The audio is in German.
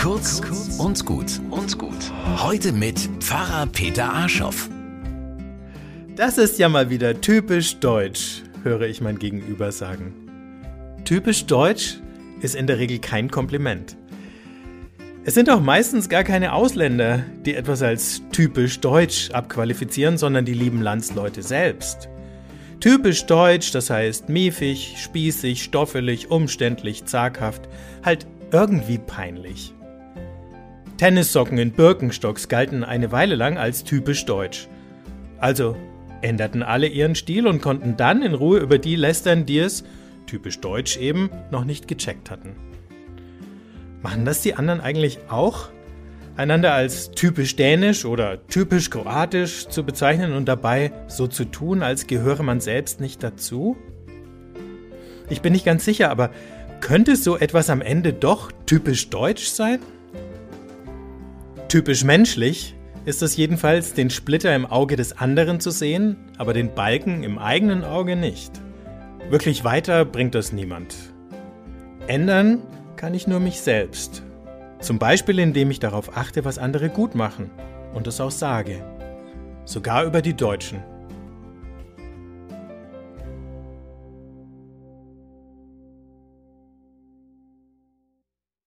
Kurz und gut und gut. Heute mit Pfarrer Peter Arschoff. Das ist ja mal wieder typisch deutsch, höre ich mein Gegenüber sagen. Typisch deutsch ist in der Regel kein Kompliment. Es sind auch meistens gar keine Ausländer, die etwas als typisch deutsch abqualifizieren, sondern die lieben Landsleute selbst. Typisch deutsch, das heißt miefig, spießig, stoffelig, umständlich, zaghaft, halt irgendwie peinlich. Tennissocken in Birkenstocks galten eine Weile lang als typisch deutsch. Also änderten alle ihren Stil und konnten dann in Ruhe über die lästern, die es, typisch deutsch eben, noch nicht gecheckt hatten. Machen das die anderen eigentlich auch? Einander als typisch dänisch oder typisch kroatisch zu bezeichnen und dabei so zu tun, als gehöre man selbst nicht dazu? Ich bin nicht ganz sicher, aber könnte so etwas am Ende doch typisch deutsch sein? Typisch menschlich ist es jedenfalls, den Splitter im Auge des anderen zu sehen, aber den Balken im eigenen Auge nicht. Wirklich weiter bringt das niemand. Ändern kann ich nur mich selbst. Zum Beispiel indem ich darauf achte, was andere gut machen und es auch sage. Sogar über die Deutschen.